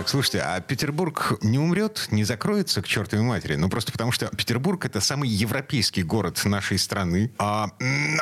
Так, слушайте, а Петербург не умрет, не закроется к чертовой матери? Ну, просто потому что Петербург — это самый европейский город нашей страны. А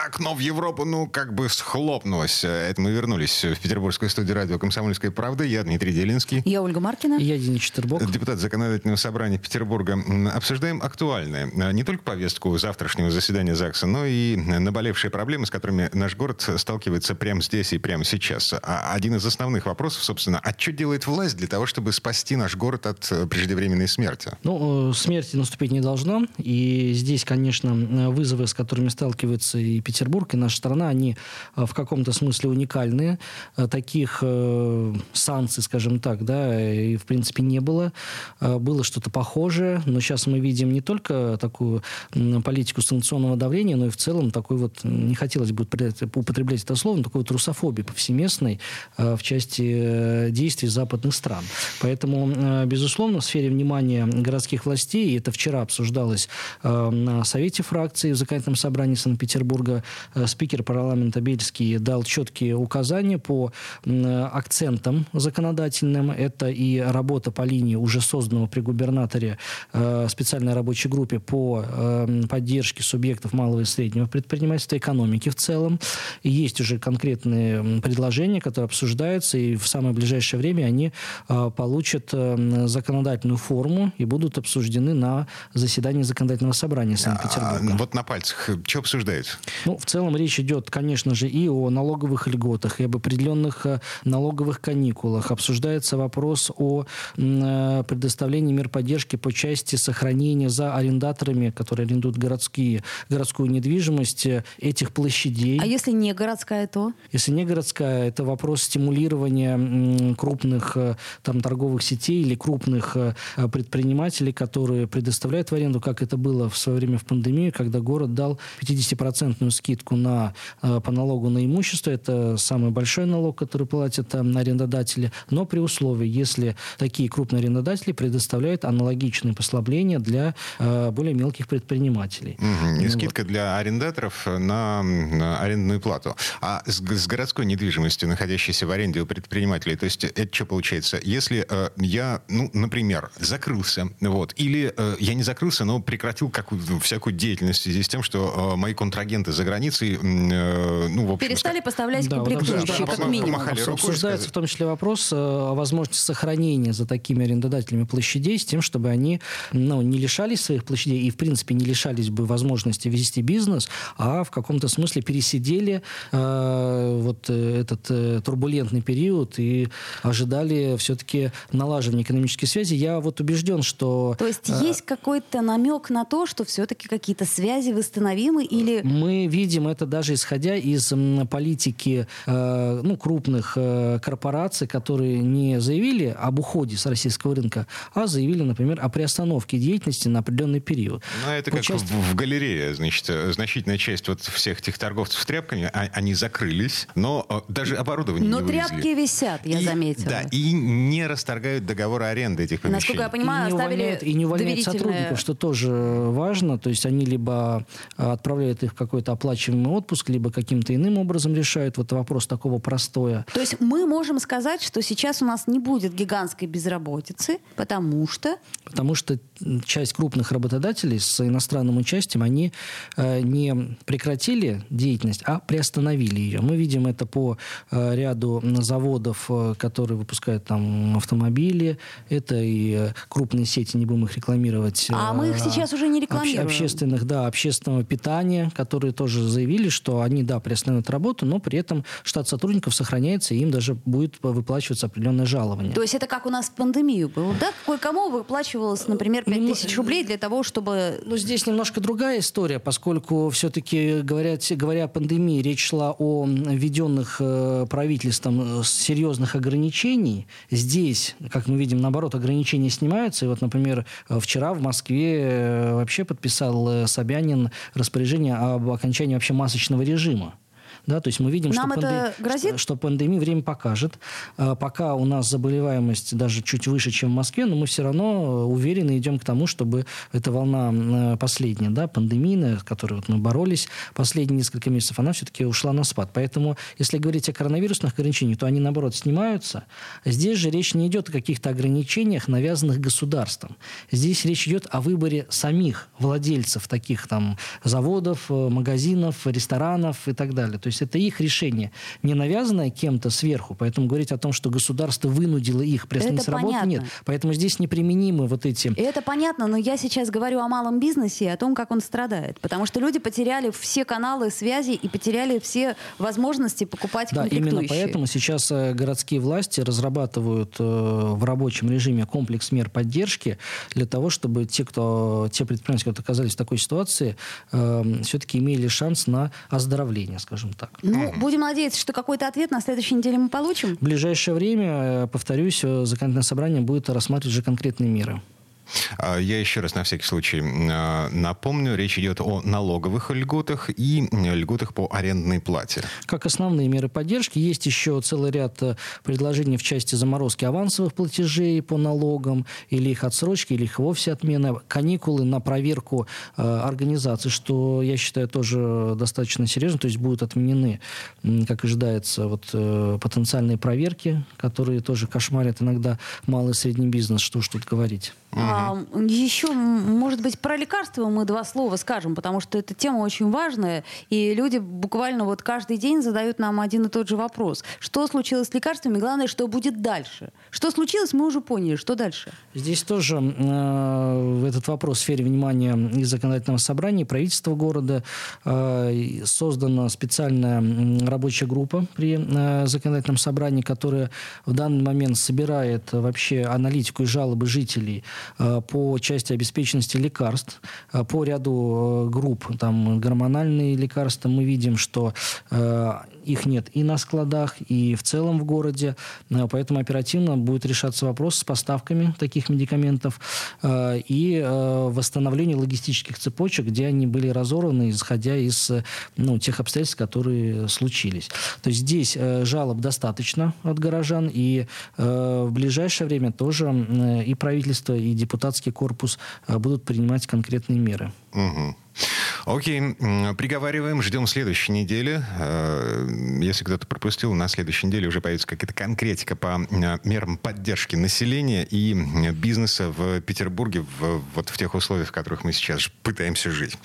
окно в Европу, ну, как бы схлопнулось. Это мы вернулись в петербургскую студию радио «Комсомольская правда». Я Дмитрий Делинский. Я Ольга Маркина. Я Денис Четербок. Депутат Законодательного собрания Петербурга. Обсуждаем актуальное. Не только повестку завтрашнего заседания ЗАГСа, но и наболевшие проблемы, с которыми наш город сталкивается прямо здесь и прямо сейчас. А один из основных вопросов, собственно, а что делает власть для того, чтобы спасти наш город от э, преждевременной смерти? Ну, э, смерти наступить не должно. И здесь, конечно, вызовы, с которыми сталкивается и Петербург, и наша страна, они э, в каком-то смысле уникальные. Таких санкций, скажем так, да, и в принципе не было. Было что-то похожее, но сейчас мы видим не только такую политику санкционного давления, но и в целом такой вот, не хотелось бы употреблять это слово, но такой вот русофобии повсеместной в части действий западных стран. Поэтому, э, безусловно, в сфере внимания городских властей, и это вчера обсуждалось э, на Совете фракции в Законодательном собрании Санкт-Петербурга, э, спикер парламента Бельский дал четкие указания по акцентам законодательным. Это и работа по линии уже созданного при губернаторе специальной рабочей группе по поддержке субъектов малого и среднего предпринимательства, экономики в целом. И есть уже конкретные предложения, которые обсуждаются, и в самое ближайшее время они получат э, законодательную форму и будут обсуждены на заседании законодательного собрания Санкт-Петербурга. А, вот на пальцах что обсуждается? Ну, в целом речь идет, конечно же, и о налоговых льготах, и об определенных э, налоговых каникулах. Обсуждается вопрос о э, предоставлении мер поддержки по части сохранения за арендаторами, которые арендуют городские, городскую недвижимость, этих площадей. А если не городская, то? Если не городская, это вопрос стимулирования крупных там, торговых сетей или крупных э, предпринимателей, которые предоставляют в аренду, как это было в свое время в пандемию, когда город дал 50% скидку на, э, по налогу на имущество. Это самый большой налог, который платят там, арендодатели. Но при условии, если такие крупные арендодатели предоставляют аналогичные послабления для э, более мелких предпринимателей. Угу. И ну, скидка вот. для арендаторов на, на арендную плату. А с, с городской недвижимостью, находящейся в аренде у предпринимателей, то есть это что получается? если э, я, ну, например, закрылся, вот, или э, я не закрылся, но прекратил какую всякую деятельность в связи с тем, что э, мои контрагенты за границей, э, ну, в общем... Перестали поставлять да, комплектующие, вот, как минимум. Обсуждается в том числе вопрос э, о возможности сохранения за такими арендодателями площадей с тем, чтобы они ну, не лишались своих площадей и, в принципе, не лишались бы возможности вести бизнес, а в каком-то смысле пересидели э, вот э, этот э, турбулентный период и ожидали все-таки все-таки налаживание экономической связи. Я вот убежден, что... То есть э, есть какой-то намек на то, что все-таки какие-то связи восстановимы или... Мы видим это даже исходя из политики э, ну, крупных э, корпораций, которые не заявили об уходе с российского рынка, а заявили, например, о приостановке деятельности на определенный период. Ну, это как части... в, галерее, значит, значительная часть вот всех этих торговцев с тряпками, а, они закрылись, но даже оборудование но не вывезли. тряпки висят, я и, заметила. Да, и не расторгают договор аренды этих помещений. Насколько я понимаю, и не увольняют, и не увольняют сотрудников, что тоже важно. То есть они либо а, отправляют их в какой-то оплачиваемый отпуск, либо каким-то иным образом решают. Вот вопрос такого простоя. То есть мы можем сказать, что сейчас у нас не будет гигантской безработицы, потому что... Потому что часть крупных работодателей с иностранным участием, они э, не прекратили деятельность, а приостановили ее. Мы видим это по э, ряду заводов, э, которые выпускают там автомобили, это и э, крупные сети, не будем их рекламировать. А мы их э, сейчас уже не рекламируем. Общественных, да, общественного питания, которые тоже заявили, что они, да, приостановят работу, но при этом штат сотрудников сохраняется, и им даже будет выплачиваться определенное жалование. То есть это как у нас в пандемию было, да? Кое-кому выплачивалось, например, 5 ну, тысяч рублей для того, чтобы... Ну, здесь немножко другая история, поскольку все-таки, говоря, говоря о пандемии, речь шла о введенных э, правительством серьезных ограничений. Здесь, как мы видим, наоборот, ограничения снимаются. И вот, например, вчера в Москве э, вообще подписал э, Собянин распоряжение об окончании вообще масочного режима Да, то есть мы видим, Нам что, это панде... грозит? что, пандемия время покажет. А, пока у нас заболеваемость даже чуть выше, чем в Москве, но мы все равно уверенно идем к тому, чтобы эта волна последняя, да, пандемийная, с которой вот мы боролись последние несколько месяцев, она все-таки ушла на спад. Поэтому, если говорить о коронавирусных ограничениях, то они, наоборот, снимаются. Здесь же речь не идет о каких-то ограничениях, навязанных государством. Здесь речь идет о выборе самих владельцев таких там заводов, э, магазинов, ресторанов и так далее. То есть это их решение, не навязанное кем-то сверху. Поэтому говорить о том, что государство вынудило их приостановить это работу, понятно. нет. Поэтому здесь неприменимы вот эти... Это понятно, но я сейчас говорю о малом бизнесе и о том, как он страдает. Потому что люди потеряли все каналы связи и потеряли все возможности покупать Да, именно поэтому сейчас э, городские власти разрабатывают э, в рабочем режиме комплекс мер поддержки для того, чтобы те, кто, те предприниматели, которые оказались в такой ситуации, э, все-таки имели шанс на оздоровление, скажем так. Ну, будем надеяться, что какой-то ответ на следующей неделе мы получим. В ближайшее время, э, повторюсь, э, законодательное собрание будет рассматривать уже конкретные меры. А, Я еще раз на всякий случай а, напомню, речь идет о налоговых льготах и льготах по арендной плате. Как основные меры поддержки, есть еще целый ряд э, предложений в части заморозки авансовых платежей по налогам, или их отсрочки, или их вовсе отмена, каникулы на проверку э, организаций, что я считаю тоже достаточно серьезно, то есть будут отменены, как ожидается, вот, э, потенциальные проверки, которые тоже кошмарят иногда малый и средний бизнес, что уж тут говорить. А, еще, может быть, про лекарства мы два слова скажем, потому что эта тема очень важная, и люди буквально вот каждый день задают нам один и тот же вопрос. Что случилось с лекарствами? Главное, что будет дальше? Что случилось, мы уже поняли. Что дальше? Здесь тоже э, этот вопрос в сфере внимания и законодательного собрания, и правительства города. Э, создана специальная рабочая группа при э, законодательном собрании, которая в данный момент собирает вообще аналитику и жалобы жителей э, по части обеспеченности лекарств, э, по ряду э, групп, там гормональные лекарства, мы видим, что э, их нет и на складах, и в целом в городе, Э, поэтому оперативно будет решаться вопрос с поставками таких медикаментов э, и э, восстановление логистических цепочек, где они были разорваны, исходя из ну, тех обстоятельств, которые случились. То есть здесь жалоб достаточно от горожан, и в ближайшее время тоже и правительство, и депутатский корпус будут принимать конкретные меры. Мгм. Окей, приговариваем, ждем следующей недели. Э, Если кто-то пропустил, на следующей неделе уже появится какая-то конкретика по мерам поддержки населения и бизнеса в Петербурге, в, вот в тех условиях, в которых мы сейчас пытаемся жить.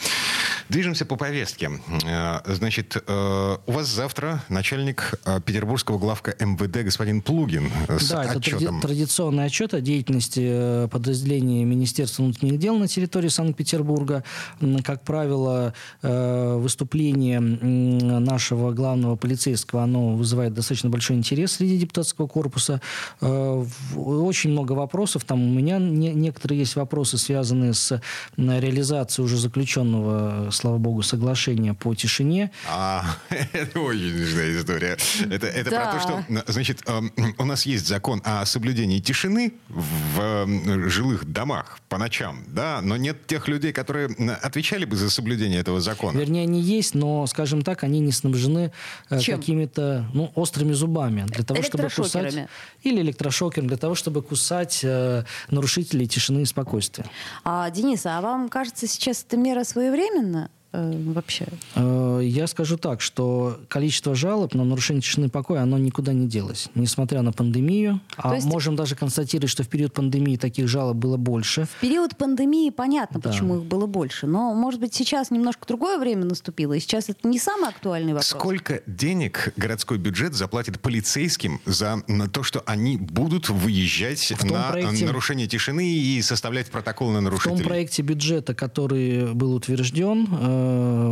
Движемся по повестке. Э, Значит, э, у вас завтра начальник петербургского главка МВД господин Плугин с Да, это отчетом. тради- традиционный отчет о деятельности подразделений Министерства внутренних дел на территории Санкт-Петербурга. М, Как правило, э, выступление нашего главного полицейского, оно вызывает достаточно большой интерес среди депутатского корпуса. Э, Очень много вопросов. Там у меня не- некоторые есть вопросы, связанные с реализацией уже заключенного, слава богу, соглашения по тишине. А, это очень нужная история. Это, это Да. про то, что, значит, эм, у нас есть закон о соблюдении тишины в жилых домах по ночам, да, но нет тех людей, которые отвечали бы за соблюдение этого закона. Вернее, они есть, но, скажем так, они не снабжены э, Чем? какими-то ну, острыми зубами для того, чтобы кусать или электрошокером для того, чтобы кусать э, нарушителей тишины и спокойствия. А, Денис, а вам кажется сейчас эта мера своевременна э, вообще? Э, Я скажу так, что количество жалоб на нарушение тишины и покоя, оно никуда не делось, несмотря на пандемию. А есть- можем даже констатировать, что в период пандемии таких жалоб было больше. В период пандемии понятно, Да. почему их было больше. Но, может быть, сейчас немножко другое время наступило, и сейчас это не самый актуальный вопрос. Сколько денег городской бюджет заплатит полицейским за то, что они будут выезжать на проекте- э, нарушение тишины и составлять протокол на В том нарушителей? проекте бюджета, который был утвержден э,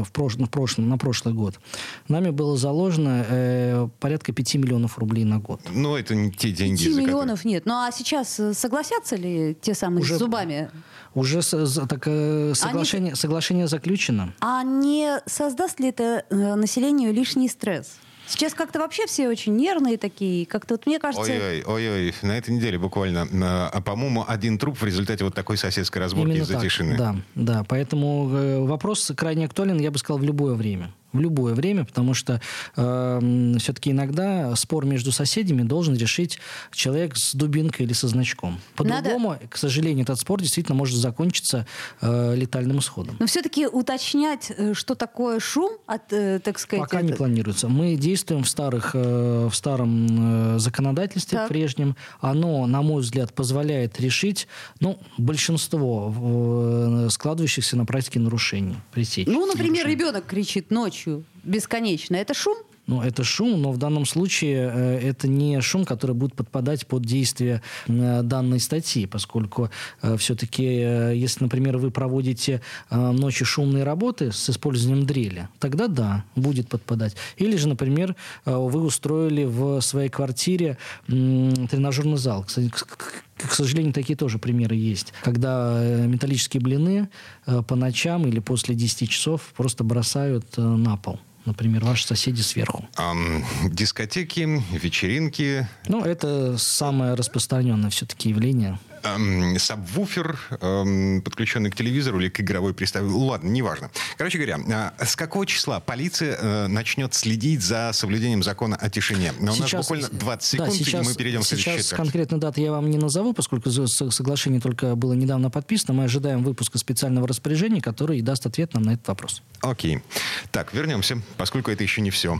в прошлом, в прошлом, на прошлый год, нами было заложено э, порядка 5 миллионов рублей на год. Ну, это не те деньги, 5 за которые- миллионов нет. Ну а сейчас э, согласятся ли те самые Уже- с зубами? Уже так, э, соглашение, соглашение заключено. А не создаст ли это э, населению лишний стресс? Сейчас как-то вообще все очень нервные такие. Как-то вот мне кажется... Ой-ой, ой-ой, на этой неделе буквально, а, по-моему, один труп в результате вот такой соседской разборки Именно из-за так. тишины. Да, да. Поэтому э, вопрос крайне актуален, я бы сказал, в любое время. В любое время, потому что э, все-таки иногда спор между соседями должен решить человек с дубинкой или со значком. По-другому, Надо... к сожалению, этот спор действительно может закончиться э, летальным исходом. Но все-таки уточнять, э, что такое шум, от, э, так сказать... Пока это... не планируется. Мы действуем в, старых, э, в старом э, законодательстве так. прежнем. Оно, на мой взгляд, позволяет решить ну, большинство э, складывающихся на практике нарушений. Ну, например, нарушений. ребенок кричит ночью бесконечно. Это шум? Ну, это шум, но в данном случае э, это не шум, который будет подпадать под действие э, данной статьи, поскольку э, все-таки, если, например, вы проводите ночью шумные работы с использованием дрели, тогда да, будет подпадать. Или же, например, вы устроили в своей квартире тренажерный зал. К сожалению, такие тоже примеры есть. Когда металлические блины по ночам или после 10 часов просто бросают на пол например, ваши соседи сверху? Um, дискотеки, вечеринки. Ну, это самое распространенное все-таки явление эм, сабвуфер, эм, подключенный к телевизору или к игровой приставке. Ладно, неважно. Короче говоря, э, с какого числа полиция э, начнет следить за соблюдением закона о тишине? Но сейчас, у нас буквально 20 секунд, да, сейчас, и мы перейдем к следующей Сейчас конкретной даты я вам не назову, поскольку соглашение только было недавно подписано. Мы ожидаем выпуска специального распоряжения, который даст ответ нам на этот вопрос. Окей. Так, вернемся, поскольку это еще не все.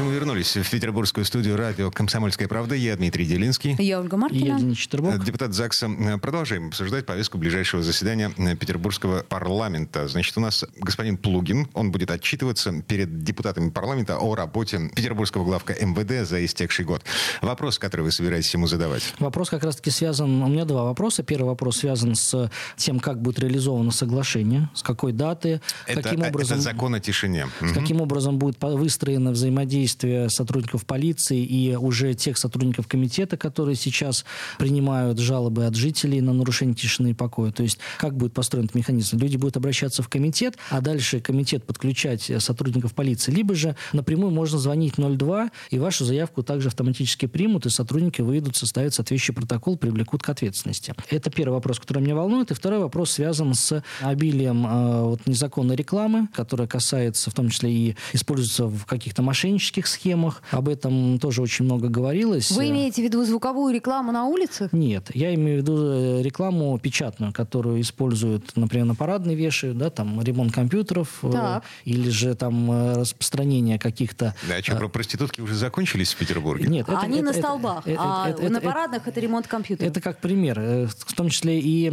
это мы вернулись в петербургскую студию радио «Комсомольская правда». Я Дмитрий Делинский. Я Ольга Маркина. Я Денис Четербок. Депутат ЗАГСа. Продолжаем обсуждать повестку ближайшего заседания Петербургского парламента. Значит, у нас господин Плугин. Он будет отчитываться перед депутатами парламента о работе петербургского главка МВД за истекший год. Вопрос, который вы собираетесь ему задавать? Вопрос как раз-таки связан... У меня два вопроса. Первый вопрос связан с тем, как будет реализовано соглашение, с какой даты, это, каким образом... Это закон о тишине. С каким образом будет выстроено взаимодействие действия сотрудников полиции и уже тех сотрудников комитета, которые сейчас принимают жалобы от жителей на нарушение тишины и покоя. То есть как будет построен этот механизм? Люди будут обращаться в комитет, а дальше комитет подключать сотрудников полиции. Либо же напрямую можно звонить 02, и вашу заявку также автоматически примут, и сотрудники выйдут, составят соответствующий протокол, привлекут к ответственности. Это первый вопрос, который меня волнует. И второй вопрос связан с обилием э, вот, незаконной рекламы, которая касается в том числе и используется в каких-то мошеннических мошеннических схемах. Об этом тоже очень много говорилось. Вы имеете в виду звуковую рекламу на улицах? Нет, я имею в виду э, рекламу печатную, которую используют, например, на парадной вешают, да, там ремонт компьютеров, э, так. или же там э, распространение каких-то... Да, а что, про проститутки уже закончились в Петербурге? Нет. Это, Они это, на столбах, это, а это, на парадных это, это ремонт компьютеров. Это как пример. В том числе и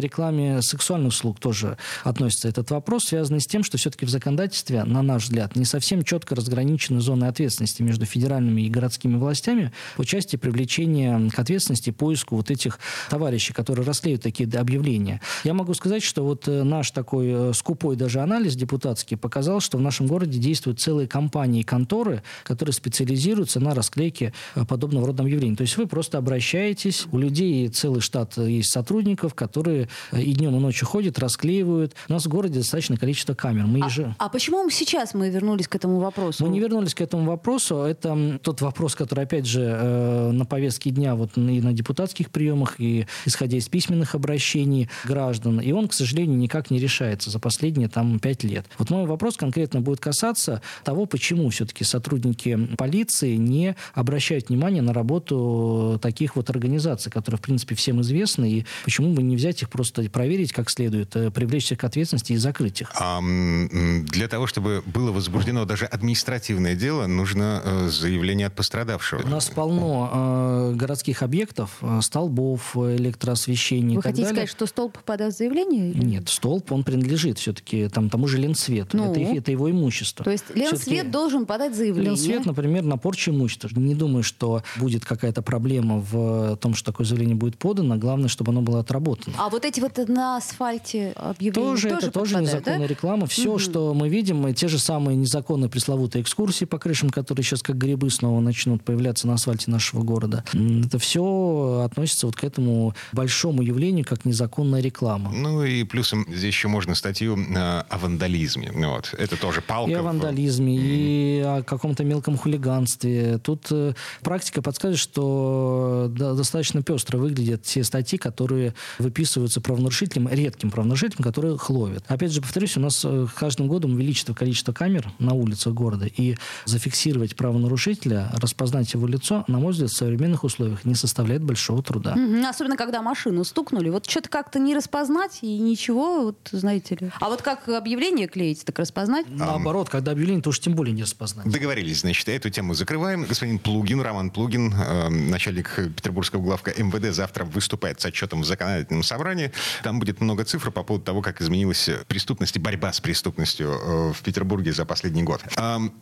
рекламе сексуальных услуг тоже относится этот вопрос, связанный с тем, что все-таки в законодательстве, на наш взгляд, не совсем четко разграничены зоны ответственности между федеральными и городскими властями по части привлечения к ответственности поиску вот этих товарищей, которые расследуют такие объявления. Я могу сказать, что вот э, наш такой э, скупой даже анализ депутатский показал, что в нашем городе действуют целые компании и конторы, которые специализируются на расклейке э, подобного рода объявлений. То есть вы просто обращаетесь, у людей целый штат есть сотрудников, которые и днем, и ночью ходят, расклеивают. У нас в городе достаточное количество камер. Мы а, еже... а почему сейчас мы вернулись к этому вопросу? Мы не вернулись к этому вопросу. Это тот вопрос, который, опять же, э, на повестке дня вот и на депутатских приемах, и исходя из письменных обращений граждан. И он, к сожалению, никак не решается за последние там пять лет. Вот мой вопрос конкретно будет касаться того, почему все-таки сотрудники полиции не обращают внимание на работу таких вот организаций, которые, в принципе, всем известны, и почему бы не взять их просто проверить как следует, э, привлечь их к ответственности и закрыть их? А, для того, чтобы было возбуждено даже административное дело, нужно э, заявление от пострадавшего. У нас полно э, городских объектов, э, столбов, электроосвещения Вы и так хотите далее. сказать, что столб подаст заявление? Нет, столб, он принадлежит все-таки там, тому же Ленсвету. Ну? Это, это его имущество. То есть Ленсвет должен подать заявление. Ленсвет, например, на порчу имущества. Не думаю, что будет какая-то проблема в том, что такое заявление будет подано. Главное, чтобы оно было отработано. А вот эти вот на асфальте объявления Тоже, это тоже незаконная да? реклама. Все, что мы видим, и те же самые незаконные пресловутые экскурсии по крышам, которые сейчас как грибы снова начнут появляться на асфальте нашего города, это все относится вот к этому большому явлению, как незаконная реклама. Ну и плюсом здесь еще можно статью э, о вандализме. Ну Вот. Это тоже палка. И о вандализме, и о каком-то мелком хулиганстве. Тут э, практика подскажет, что да, достаточно пестро выглядят те статьи, которые выписываются правонарушителям, редким правонарушителям, которые их ловят. Опять же, повторюсь, у нас э, каждым годом увеличится количество камер на улицах города, и зафиксировать правонарушителя, распознать его лицо, на мой взгляд, в современных условиях не составляет большого труда. Мгм. Особенно, когда машину стукнули. Вот что-то как-то не распознать и ничего, вот знаете ли. А вот как объявление клеить, так распознать? Наоборот, когда объявление, то уж тем более не распознать. Договорились, значит, эту тему закрываем. Господин Плугин, Роман Плугин, э, начальник Петербургского главка МВД, завтра выступает с отчетом в законодательном собрании. Там будет много цифр по поводу того, как изменилась преступность и борьба с преступностью э, в Петербурге за последний год. Ам,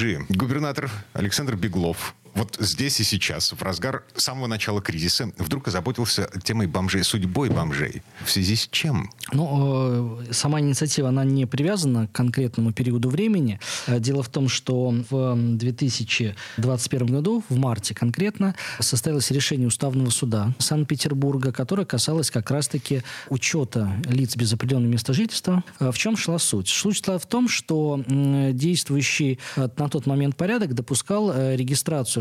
бомжи. Губернатор Александр Беглов вот здесь и сейчас, в разгар самого начала кризиса, вдруг озаботился темой бомжей, судьбой бомжей. В связи с чем? Ну, э, сама инициатива, она не привязана к конкретному периоду времени. Э, Дело в том, что в 2021 году, в марте конкретно, состоялось решение Уставного суда Санкт-Петербурга, которое касалось как раз-таки учета лиц без определенного места жительства. Э, В чем шла суть? Суть шла в том, что действующий э, на тот момент порядок допускал э,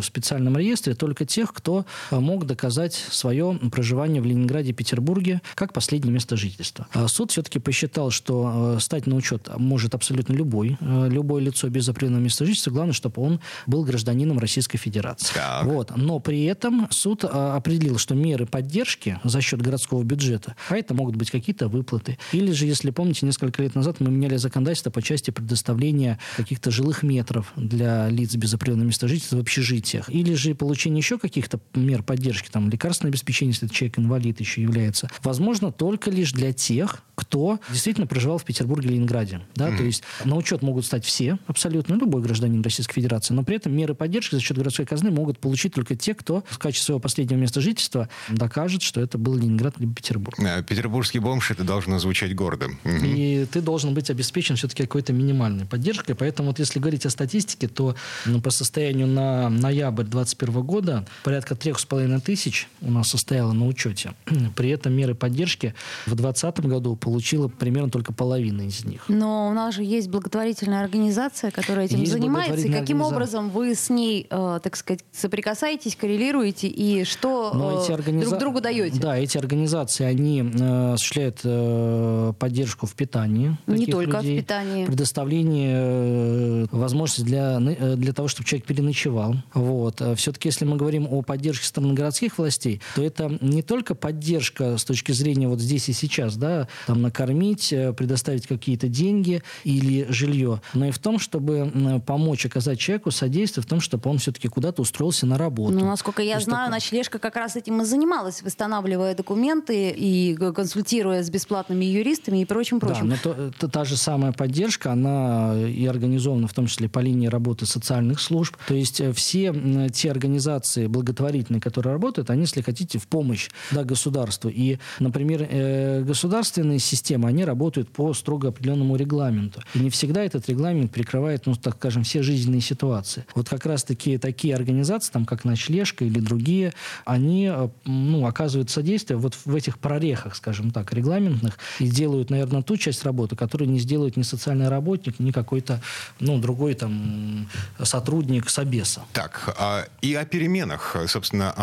в специальном реестре только тех, кто э, мог доказать свое проживание в Ленинграде и Петербурге как последнее место жительства. А Суд все-таки посчитал, что э, стать на учет может абсолютно любой, любое лицо без определенного места жительства. Главное, чтобы он был гражданином Российской Федерации. Так. Вот. Но при этом суд определил, что меры поддержки за счет городского бюджета, а это могут быть какие-то выплаты. Или же, если помните, несколько лет назад мы меняли законодательство по части предоставления каких-то жилых метров для лиц без определенного места жительства в общежитиях. Или же получение еще каких-то мер поддержки, там, лекарственное обеспечение, если человек инвалид еще является, возможно только лишь для тех, кто действительно проживал в Петербурге или Ленинграде. Да? То есть на учет могут стать все, абсолютно любой гражданин Российской Федерации, но при этом меры поддержки за счет городской казны могут получить только те, кто в качестве своего последнего места жительства докажет, что это был Ленинград либо Петербург. Э, Петербургский бомж, это должно звучать гордо. Мгм. И ты должен быть обеспечен все-таки какой-то минимальной поддержкой. Поэтому вот если говорить о статистике, то ну, по состоянию на ноябрь 2021 года порядка трех с половиной тысяч у нас состояло на учете. При этом меры поддержки в 2020 году получила примерно только половина из них. Но у нас же есть благотворительная организация, которая этим Есть занимается. И каким образом вы с ней, э, так сказать, соприкасаетесь, коррелируете и что Но э, эти организа- друг другу даете? Да, эти организации, они э, осуществляют э, поддержку в питании. Не только в людей, питании. Предоставление э, возможности для, э, для того, чтобы человек переночевал. Вот. Все-таки, если мы говорим о поддержке стороны городских властей, то это не только поддержка с точки зрения вот здесь и сейчас, да, там накормить, э, предоставить какие-то деньги или жилье, но и в том, чтобы помочь оказать человеку содействие в том, чтобы он все-таки куда-то устроился на работу. Ну, насколько я То знаю, такое- ночлежка как раз этим и занималась, восстанавливая документы и консультируя с бесплатными юристами и прочим, Да, прочим. но то- это та же самая поддержка, она и организована в том числе по линии работы социальных служб. То есть э, все те организации благотворительные, которые работают, они, если хотите, в помощь да, государству. И, например, э, государственные системы, они работают по строго определенному регламенту. И не всегда этот регламент прикрывает, ну, так скажем, все жизненные ситуации. Вот как раз-таки такие организации, там, как «Ночлежка» или другие, они э, ну, оказывают содействие вот в этих прорехах, скажем так, регламентных, и делают, наверное, ту часть работы, которую не сделает ни социальный работник, ни какой-то ну, другой там сотрудник Собеса. Так, А, и о переменах, собственно,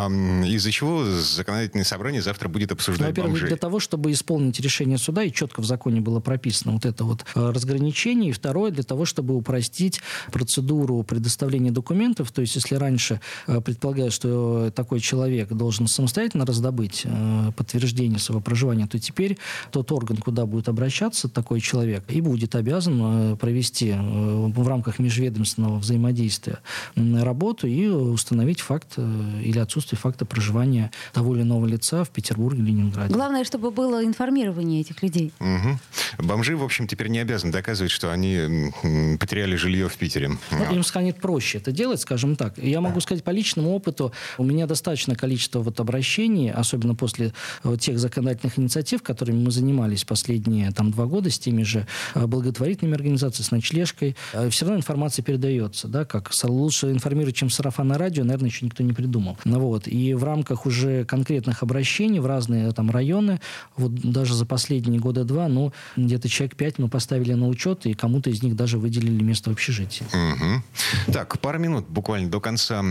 из-за чего законодательное собрание завтра будет обсуждать Во-первых, бомжей. для того, чтобы исполнить решение суда, и четко в законе было прописано вот это вот э, разграничение. И второе, для того, чтобы упростить процедуру предоставления документов. То есть, если раньше э, предполагалось, что такой человек должен самостоятельно раздобыть э, подтверждение своего проживания, то теперь тот орган, куда будет обращаться такой человек, и будет обязан провести в рамках межведомственного взаимодействия работу и установить факт или отсутствие факта проживания того или иного лица в Петербурге или Ленинграде. Главное, чтобы было информирование этих людей. Угу. Бомжи, в общем, теперь не обязаны доказывать, что они потеряли жилье в Питере. Ну, им станет проще это делать, скажем так. Я могу сказать по личному опыту, у меня достаточно количество вот обращений, особенно после вот тех законодательных инициатив, которыми мы занимались последние там, два года с теми же э, благотворительными организациями, с ночлежкой. Э, Все равно информация передается, да, как лучше информировать, чем сарафанное радио, наверное, еще никто не придумал. Ну, вот. И в рамках уже конкретных обращений в разные там районы, вот даже за последние года два, ну, где-то человек пять мы поставили на учет, и кому-то из них даже выделили место в общежитии. Угу. Так, пару минут буквально до конца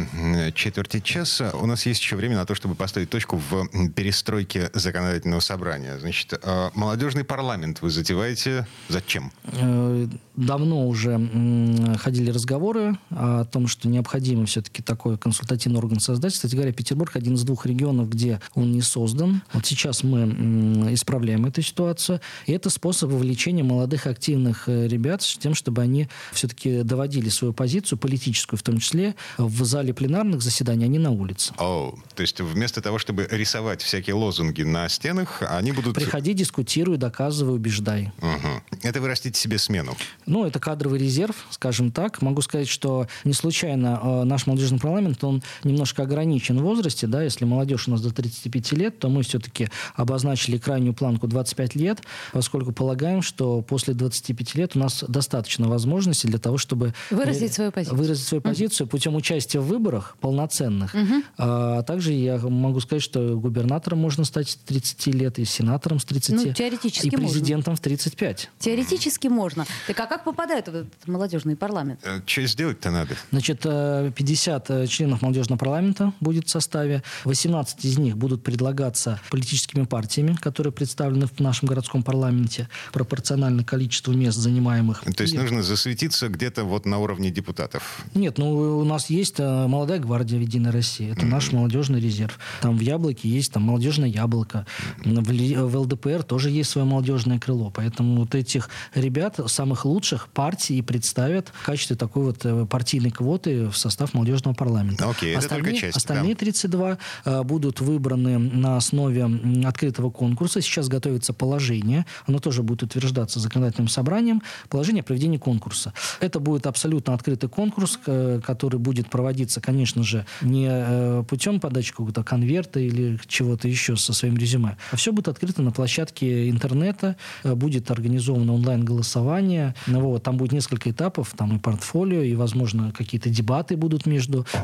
четверти часа. У нас есть еще время на то, чтобы поставить точку в перестройке законодательного собрания. Значит, э, молодежный парламент вы затеваете зачем? Э, давно уже ходили разговоры о том, что необходимо все-таки такой консультативный орган создать. Кстати говоря, Петербург один из двух регионов, где он не создан. Вот сейчас мы исправляем эту ситуацию. И это способ вовлечения молодых активных э, ребят с тем, чтобы они все-таки доводили свою позицию, политическую в том числе, в зале пленарных заседаний, а не на улице. Oh, то есть вместо того, чтобы рисовать всякие лозунги на стенах, они будут... Приходи, дискутируй, доказывай, убеждай. Угу. Это вы растите себе смену. Ну, это кадровый резерв, скажем так. Могу сказать, что не случайно э, наш молодежный парламент, он немножко ограничен в возрасте. Да? Если молодежь у нас до 35 лет, то мы все-таки обозначили крайнюю планку 25 лет, поскольку полагаем, что после 25 лет у нас достаточно возможностей для того, чтобы... Выразить свою позицию. Выразить свою позицию путем участия в выборах полноценных. Uh-huh. А также я могу сказать, что губернатором можно стать с 30 лет, и сенатором с 30. Ну, теоретически И президентом можно. в 35. Теоретически можно. Так а как попадают в этот молодежный парламент? Э, что сделать-то надо? Значит, 50 э, членов молодежного парламента будет в составе. 18 из них будут предлагаться политическими партиями, которые представлены в нашем городском парламенте, пропорционально количеству мест, занимаемых. То есть и... нужно засветиться где-то вот на уровне депутатов? Нет, ну у нас есть э, молодая гвардия Единой России. Это mm-hmm. наш молодежный резерв. Там в Яблоке есть там молодежное яблоко. В, в ЛДПР тоже есть свое молодежное крыло. Поэтому вот этих ребят, самых лучших партий, представят в качестве такой вот э, партийной квоты в состав молодежного парламента. Окей, остальные, это только часть. Остальные да. 32 э, будут выбраны на основе открытого конкурса. Сейчас готовится положение. Оно тоже будет утверждаться законодательным собранием. Положение о проведении конкурса. Это будет абсолютно открытый конкурс, который будет проводиться, конечно же, не э, путем подачи какого-то конверта или чего-то еще со своим резюме, а все будет открыто на площадке интернета, будет организовано онлайн-голосование. Ну вот, там будет несколько этапов, там и портфолио, и, возможно, какие-то дебаты будут между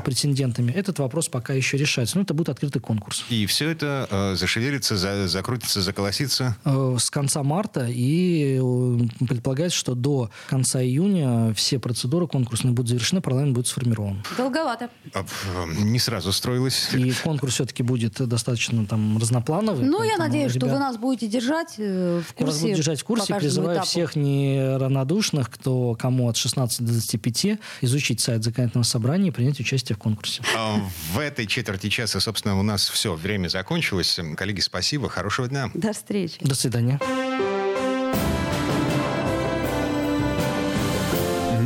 претендентами. Этот вопрос пока еще решается. Но это будет открытый конкурс. И все это э, зашевелится, за, закрутится, заколосится? Э, с конца марта. И э, предполагается, что до конца июня все процедуры конкурсные будут завершены, парламент будет сформирован. Долговато. А, не сразу строилось. И конкурс все-таки будет достаточно там разноплановый. Ну, я надеюсь, ребят... что вы нас будете держать в курсе. Я вас буду держать в курсе. Призываю этапу. всех неравнодушных, кто кому от 16 до 25, изучить сайт законодательного собрания и принять участие в конкурсе. А, в этой четверти часа, собственно, у нас все. Время закончилось. Коллеги, спасибо. Хорошего дня. До встречи. До свидания.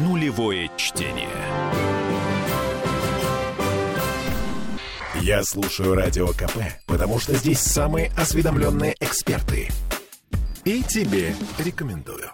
Нулевое чтение. Я слушаю Радио КП, потому что здесь самые осведомленные эксперты. И тебе рекомендую.